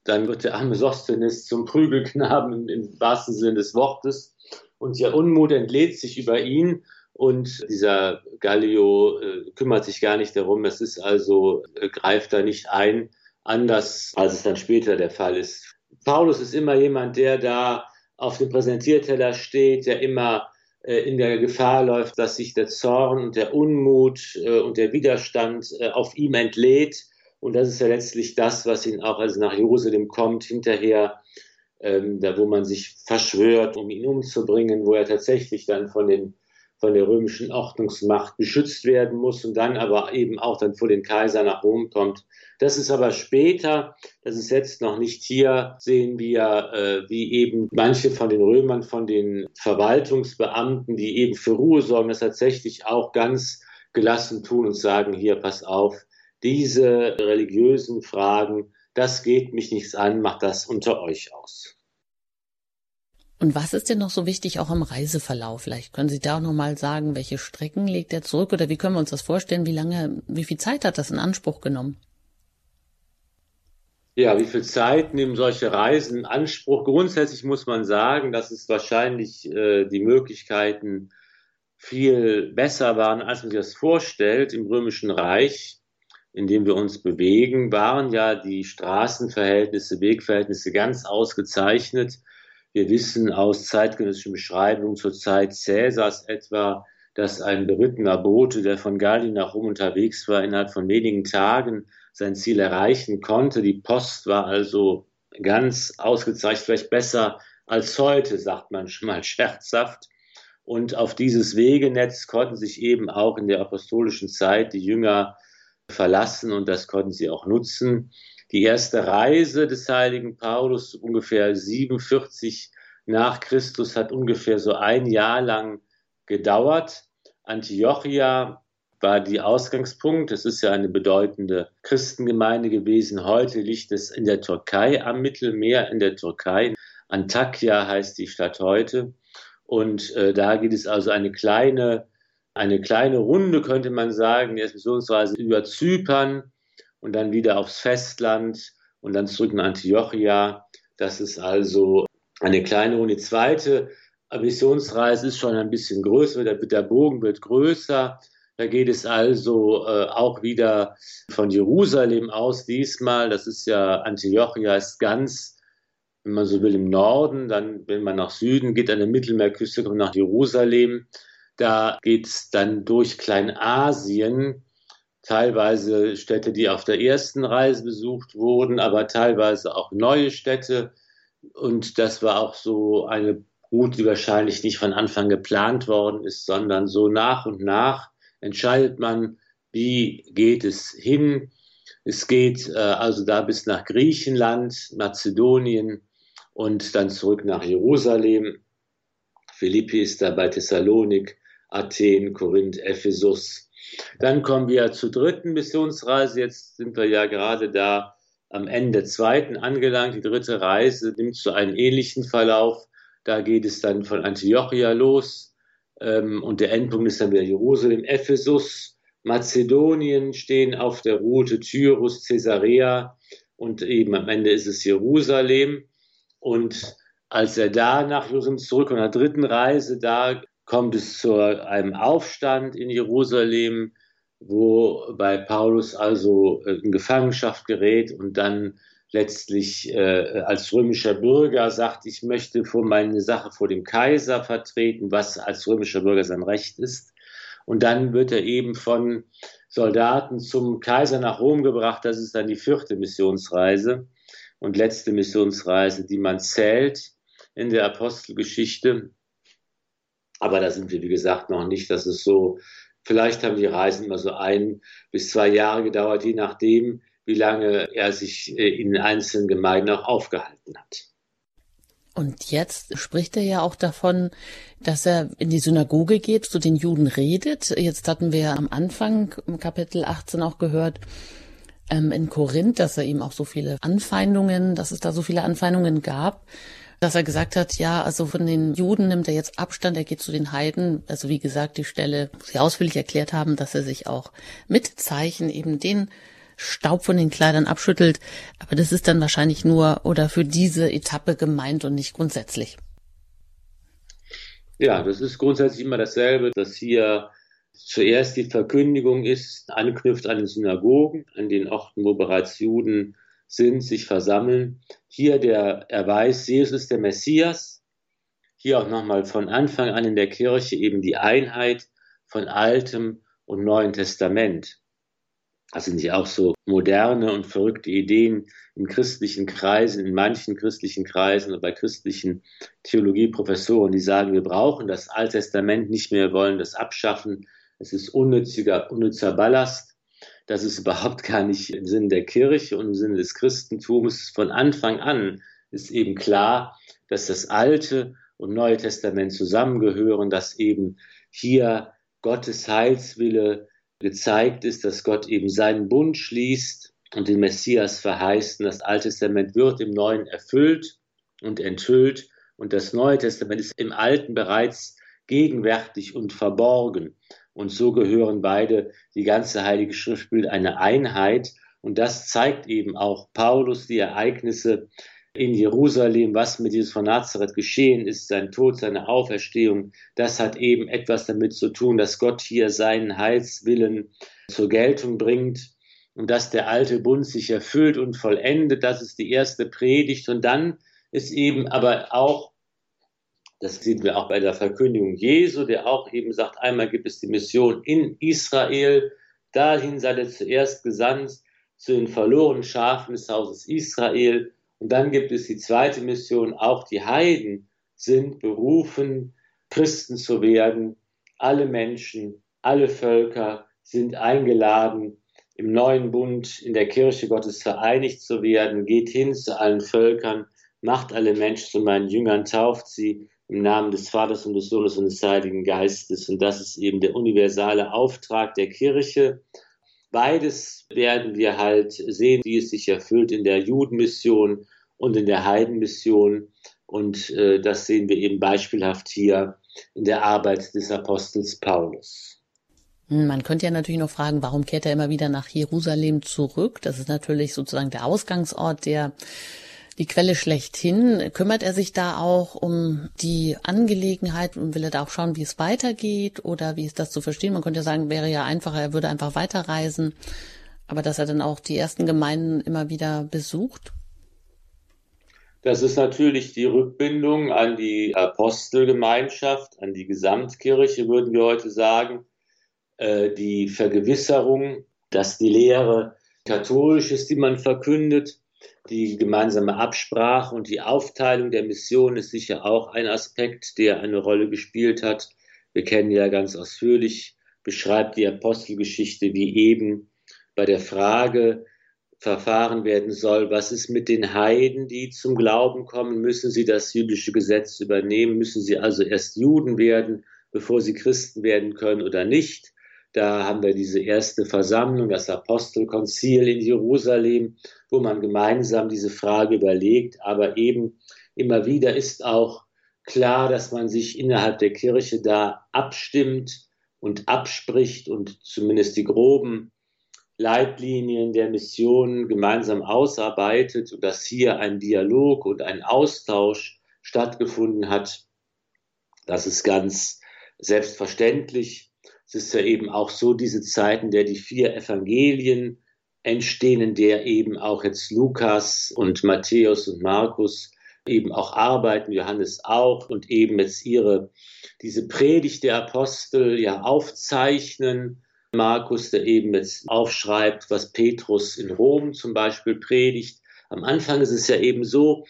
dann wird der arme Sosthenes zum Prügelknaben im, wahrsten Sinne des Wortes. Und der Unmut entlädt sich über ihn. Und dieser Gallio äh, kümmert sich gar nicht darum. Es ist also, äh, greift da nicht ein, anders als es dann später der Fall ist. Paulus ist immer jemand, der da auf dem Präsentierteller steht, der immer äh, in der Gefahr läuft, dass sich der Zorn und der Unmut äh, und der Widerstand äh, auf ihm entlädt. Und das ist ja letztlich das, was ihn auch, als nach Jerusalem kommt, hinterher, ähm, da wo man sich verschwört, um ihn umzubringen, wo er tatsächlich dann von den von der römischen Ordnungsmacht beschützt werden muss und dann aber eben auch dann vor den Kaiser nach Rom kommt. Das ist aber später, das ist jetzt noch nicht hier, sehen wir, äh, wie eben manche von den Römern, von den Verwaltungsbeamten, die eben für Ruhe sorgen, das tatsächlich auch ganz gelassen tun und sagen, hier, pass auf, diese religiösen Fragen, das geht mich nichts an, macht das unter euch aus. Und was ist denn noch so wichtig auch im Reiseverlauf? Vielleicht können Sie da auch noch mal sagen, welche Strecken legt er zurück oder wie können wir uns das vorstellen? Wie lange, wie viel Zeit hat das in Anspruch genommen? Ja, wie viel Zeit nehmen solche Reisen in Anspruch? Grundsätzlich muss man sagen, dass es wahrscheinlich äh, die Möglichkeiten viel besser waren, als man sich das vorstellt. Im Römischen Reich, in dem wir uns bewegen, waren ja die Straßenverhältnisse, Wegverhältnisse ganz ausgezeichnet. Wir wissen aus zeitgenössischen Beschreibungen zur Zeit Cäsars etwa, dass ein berittener Bote, der von Gallien nach Rom unterwegs war, innerhalb von wenigen Tagen sein Ziel erreichen konnte. Die Post war also ganz ausgezeichnet, vielleicht besser als heute, sagt man schon mal scherzhaft. Und auf dieses Wegenetz konnten sich eben auch in der apostolischen Zeit die Jünger verlassen und das konnten sie auch nutzen. Die erste Reise des heiligen Paulus, ungefähr 47 nach Christus, hat ungefähr so ein Jahr lang gedauert. Antiochia war die Ausgangspunkt. Es ist ja eine bedeutende Christengemeinde gewesen. Heute liegt es in der Türkei am Mittelmeer, in der Türkei. Antakya heißt die Stadt heute. Und äh, da geht es also eine kleine, eine kleine Runde, könnte man sagen, der Missionsreise über Zypern, und dann wieder aufs Festland und dann zurück nach Antiochia. Das ist also eine kleine und die zweite Missionsreise ist schon ein bisschen größer, der, der Bogen wird größer. Da geht es also äh, auch wieder von Jerusalem aus diesmal. Das ist ja, Antiochia ist ganz, wenn man so will, im Norden. Dann, wenn man nach Süden geht, an der Mittelmeerküste, kommt nach Jerusalem. Da geht es dann durch Kleinasien teilweise Städte, die auf der ersten Reise besucht wurden, aber teilweise auch neue Städte. Und das war auch so eine Route, die wahrscheinlich nicht von Anfang geplant worden ist, sondern so nach und nach entscheidet man, wie geht es hin. Es geht äh, also da bis nach Griechenland, Mazedonien und dann zurück nach Jerusalem. Philippi ist da bei Thessalonik, Athen, Korinth, Ephesus, dann kommen wir zur dritten Missionsreise. Jetzt sind wir ja gerade da am Ende der zweiten angelangt. Die dritte Reise nimmt so einen ähnlichen Verlauf. Da geht es dann von Antiochia los ähm, und der Endpunkt ist dann wieder Jerusalem, Ephesus, Mazedonien stehen auf der Route Tyrus, Caesarea und eben am Ende ist es Jerusalem. Und als er da nach Jerusalem zurückkommt, an der dritten Reise, da kommt es zu einem Aufstand in Jerusalem, wo bei Paulus also in Gefangenschaft gerät und dann letztlich äh, als römischer Bürger sagt, ich möchte vor meine Sache vor dem Kaiser vertreten, was als römischer Bürger sein Recht ist. Und dann wird er eben von Soldaten zum Kaiser nach Rom gebracht. Das ist dann die vierte Missionsreise und letzte Missionsreise, die man zählt in der Apostelgeschichte. Aber da sind wir, wie gesagt, noch nicht. Das ist so, vielleicht haben die Reisen immer so ein bis zwei Jahre gedauert, je nachdem, wie lange er sich äh, in einzelnen Gemeinden auch aufgehalten hat. Und jetzt spricht er ja auch davon, dass er in die Synagoge geht, zu den Juden redet. Jetzt hatten wir am Anfang im Kapitel 18 auch gehört, ähm, in Korinth, dass er ihm auch so viele Anfeindungen, dass es da so viele Anfeindungen gab, dass er gesagt hat, ja, also von den Juden nimmt er jetzt Abstand, er geht zu den Heiden. Also wie gesagt, die Stelle, wo sie ausführlich erklärt haben, dass er sich auch mit Zeichen eben den Staub von den Kleidern abschüttelt. Aber das ist dann wahrscheinlich nur oder für diese Etappe gemeint und nicht grundsätzlich. Ja, das ist grundsätzlich immer dasselbe, dass hier zuerst die Verkündigung ist, anknüpft an den Synagogen, an den Orten, wo bereits Juden sind, sich versammeln. Hier der Erweis, Jesus ist der Messias. Hier auch nochmal von Anfang an in der Kirche eben die Einheit von Altem und Neuen Testament. Das sind ja auch so moderne und verrückte Ideen in christlichen Kreisen, in manchen christlichen Kreisen und bei christlichen Theologieprofessoren, die sagen, wir brauchen das Alte Testament nicht mehr, wir wollen das abschaffen. Es ist unnütziger, unnützer Ballast. Das ist überhaupt gar nicht im Sinne der Kirche und im Sinne des Christentums. Von Anfang an ist eben klar, dass das Alte und Neue Testament zusammengehören, dass eben hier Gottes Heilswille gezeigt ist, dass Gott eben seinen Bund schließt und den Messias verheißt. Und das Alte Testament wird im Neuen erfüllt und enthüllt und das Neue Testament ist im Alten bereits gegenwärtig und verborgen. Und so gehören beide, die ganze Heilige Schrift bildet eine Einheit. Und das zeigt eben auch Paulus die Ereignisse in Jerusalem, was mit Jesus von Nazareth geschehen ist, sein Tod, seine Auferstehung, das hat eben etwas damit zu tun, dass Gott hier seinen Heilswillen zur Geltung bringt und dass der alte Bund sich erfüllt und vollendet. Das ist die erste Predigt. Und dann ist eben aber auch, das sehen wir auch bei der Verkündigung Jesu, der auch eben sagt, einmal gibt es die Mission in Israel, dahin seid ihr zuerst gesandt zu den verlorenen Schafen des Hauses Israel. Und dann gibt es die zweite Mission, auch die Heiden sind berufen, Christen zu werden. Alle Menschen, alle Völker sind eingeladen, im neuen Bund in der Kirche Gottes vereinigt zu werden. Geht hin zu allen Völkern, macht alle Menschen zu meinen Jüngern, tauft sie im Namen des Vaters und des Sohnes und des Heiligen Geistes. Und das ist eben der universale Auftrag der Kirche. Beides werden wir halt sehen, wie es sich erfüllt in der Judenmission und in der Heidenmission. Und äh, das sehen wir eben beispielhaft hier in der Arbeit des Apostels Paulus. Man könnte ja natürlich noch fragen, warum kehrt er immer wieder nach Jerusalem zurück? Das ist natürlich sozusagen der Ausgangsort, der die Quelle schlechthin. Kümmert er sich da auch um die Angelegenheit und will er da auch schauen, wie es weitergeht oder wie ist das zu verstehen? Man könnte ja sagen, wäre ja einfacher, er würde einfach weiterreisen, aber dass er dann auch die ersten Gemeinden immer wieder besucht? Das ist natürlich die Rückbindung an die Apostelgemeinschaft, an die Gesamtkirche, würden wir heute sagen. Äh, die Vergewisserung, dass die Lehre katholisch ist, die man verkündet. Die gemeinsame Absprache und die Aufteilung der Mission ist sicher auch ein Aspekt, der eine Rolle gespielt hat. Wir kennen ja ganz ausführlich, beschreibt die Apostelgeschichte, wie eben bei der Frage verfahren werden soll, was ist mit den Heiden, die zum Glauben kommen, müssen sie das jüdische Gesetz übernehmen, müssen sie also erst Juden werden, bevor sie Christen werden können oder nicht. Da haben wir diese erste Versammlung, das Apostelkonzil in Jerusalem, wo man gemeinsam diese Frage überlegt. Aber eben immer wieder ist auch klar, dass man sich innerhalb der Kirche da abstimmt und abspricht und zumindest die groben Leitlinien der Mission gemeinsam ausarbeitet und dass hier ein Dialog und ein Austausch stattgefunden hat. Das ist ganz selbstverständlich. Es ist ja eben auch so diese Zeiten, der die vier Evangelien entstehen, in der eben auch jetzt Lukas und Matthäus und Markus eben auch arbeiten, Johannes auch und eben jetzt ihre, diese Predigt der Apostel ja aufzeichnen. Markus, der eben jetzt aufschreibt, was Petrus in Rom zum Beispiel predigt. Am Anfang ist es ja eben so,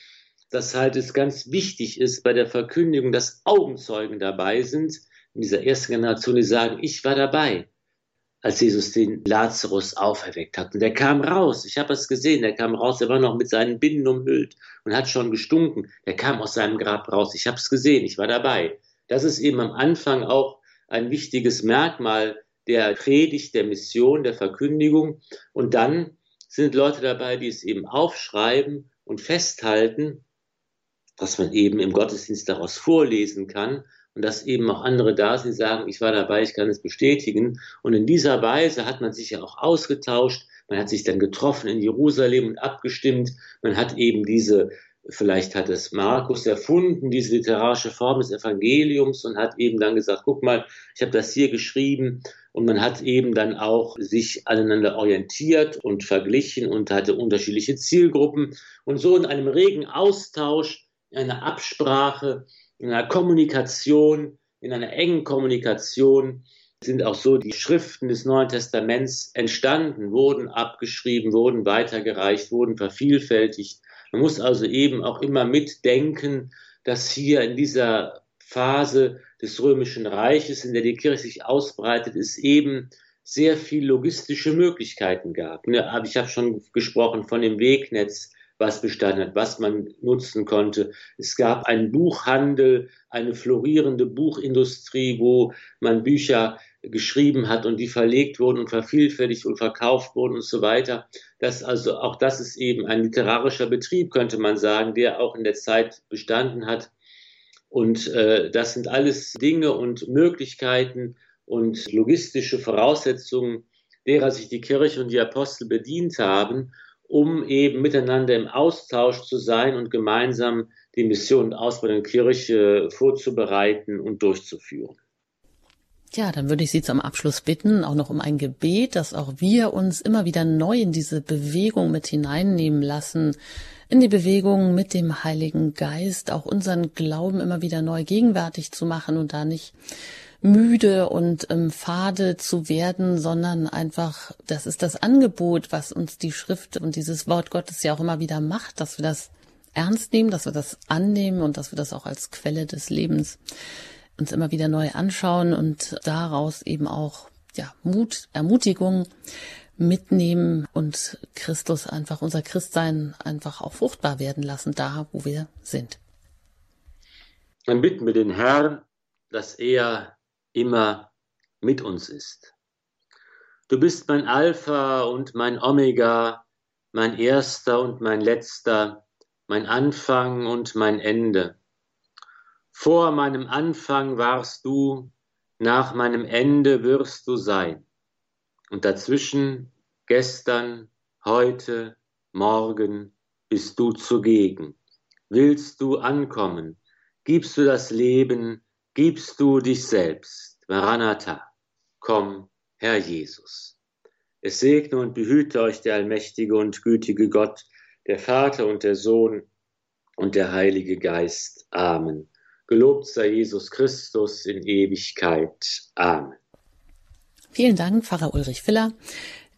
dass halt es ganz wichtig ist bei der Verkündigung, dass Augenzeugen dabei sind, in dieser ersten Generation, die sagen, ich war dabei. als Jesus den Lazarus auferweckt hat. Und der kam raus. Ich habe es gesehen. Der kam raus. Er war noch mit seinen Binden umhüllt und hat schon gestunken. Der kam aus seinem Grab raus. Ich habe es gesehen. Ich war dabei. Das ist eben am Anfang auch ein wichtiges Merkmal der Predigt, der Mission, der Verkündigung. Und dann sind Leute dabei, die es eben aufschreiben und festhalten, dass man eben im Gottesdienst daraus vorlesen kann und dass eben auch andere da sind, sagen, ich war dabei, ich kann es bestätigen. Und in dieser Weise hat man sich ja auch ausgetauscht, man hat sich dann getroffen in Jerusalem und abgestimmt, man hat eben diese, vielleicht hat es Markus erfunden, diese literarische Form des Evangeliums und hat eben dann gesagt, guck mal, ich habe das hier geschrieben. Und man hat eben dann auch sich aneinander orientiert und verglichen und hatte unterschiedliche Zielgruppen. Und so in einem regen Austausch, in einer Absprache, in einer Kommunikation, in einer engen Kommunikation sind auch so die Schriften des Neuen Testaments entstanden, wurden abgeschrieben, wurden weitergereicht, wurden vervielfältigt. Man muss also eben auch immer mitdenken, dass hier in dieser Phase des Römischen Reiches, in der die Kirche sich ausbreitet, es eben sehr viel logistische Möglichkeiten gab. Ich habe schon gesprochen von dem Wegnetz, was bestanden hat, was man nutzen konnte. Es gab einen Buchhandel, eine florierende Buchindustrie, wo man Bücher geschrieben hat und die verlegt wurden und vervielfältigt und verkauft wurden und so weiter. Das also auch das ist eben ein literarischer Betrieb, könnte man sagen, der auch in der Zeit bestanden hat. Und äh, das sind alles Dinge und Möglichkeiten und logistische Voraussetzungen, derer sich die Kirche und die Apostel bedient haben, um eben miteinander im Austausch zu sein und gemeinsam die Mission und Ausbau der Kirche vorzubereiten und durchzuführen. Ja, dann würde ich Sie zum Abschluss bitten, auch noch um ein Gebet, dass auch wir uns immer wieder neu in diese Bewegung mit hineinnehmen lassen, in die Bewegung mit dem Heiligen Geist, auch unseren Glauben immer wieder neu gegenwärtig zu machen und da nicht müde und ähm, fade zu werden, sondern einfach, das ist das Angebot, was uns die Schrift und dieses Wort Gottes ja auch immer wieder macht, dass wir das ernst nehmen, dass wir das annehmen und dass wir das auch als Quelle des Lebens uns immer wieder neu anschauen und daraus eben auch ja Mut, Ermutigung mitnehmen und Christus einfach unser Christsein einfach auch fruchtbar werden lassen, da wo wir sind. Dann bitten wir den Herrn, dass er immer mit uns ist. Du bist mein Alpha und mein Omega, mein erster und mein letzter, mein Anfang und mein Ende. Vor meinem Anfang warst du, nach meinem Ende wirst du sein. Und dazwischen, gestern, heute, morgen, bist du zugegen. Willst du ankommen? Gibst du das Leben? Gibst du dich selbst? Maranatha, komm, Herr Jesus. Es segne und behüte euch der allmächtige und gütige Gott, der Vater und der Sohn und der Heilige Geist. Amen. Gelobt sei Jesus Christus in Ewigkeit. Amen. Vielen Dank, Pfarrer Ulrich Filler,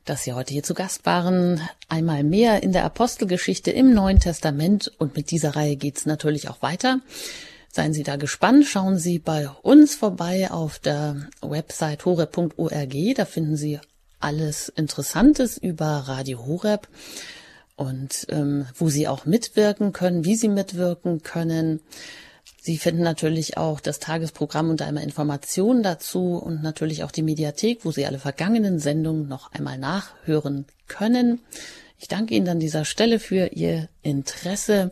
dass Sie heute hier zu Gast waren. Einmal mehr in der Apostelgeschichte im Neuen Testament und mit dieser Reihe geht's natürlich auch weiter. Seien Sie da gespannt, schauen Sie bei uns vorbei auf der Website horeb.org, da finden Sie alles Interessantes über Radio Horeb und ähm, wo Sie auch mitwirken können, wie Sie mitwirken können. Sie finden natürlich auch das Tagesprogramm und einmal Informationen dazu und natürlich auch die Mediathek, wo Sie alle vergangenen Sendungen noch einmal nachhören können. Ich danke Ihnen an dieser Stelle für Ihr Interesse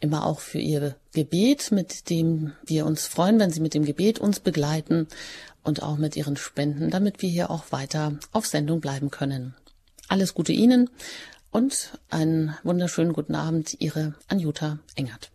immer auch für Ihr Gebet, mit dem wir uns freuen, wenn Sie mit dem Gebet uns begleiten und auch mit Ihren Spenden, damit wir hier auch weiter auf Sendung bleiben können. Alles Gute Ihnen und einen wunderschönen guten Abend, Ihre Anjuta Engert.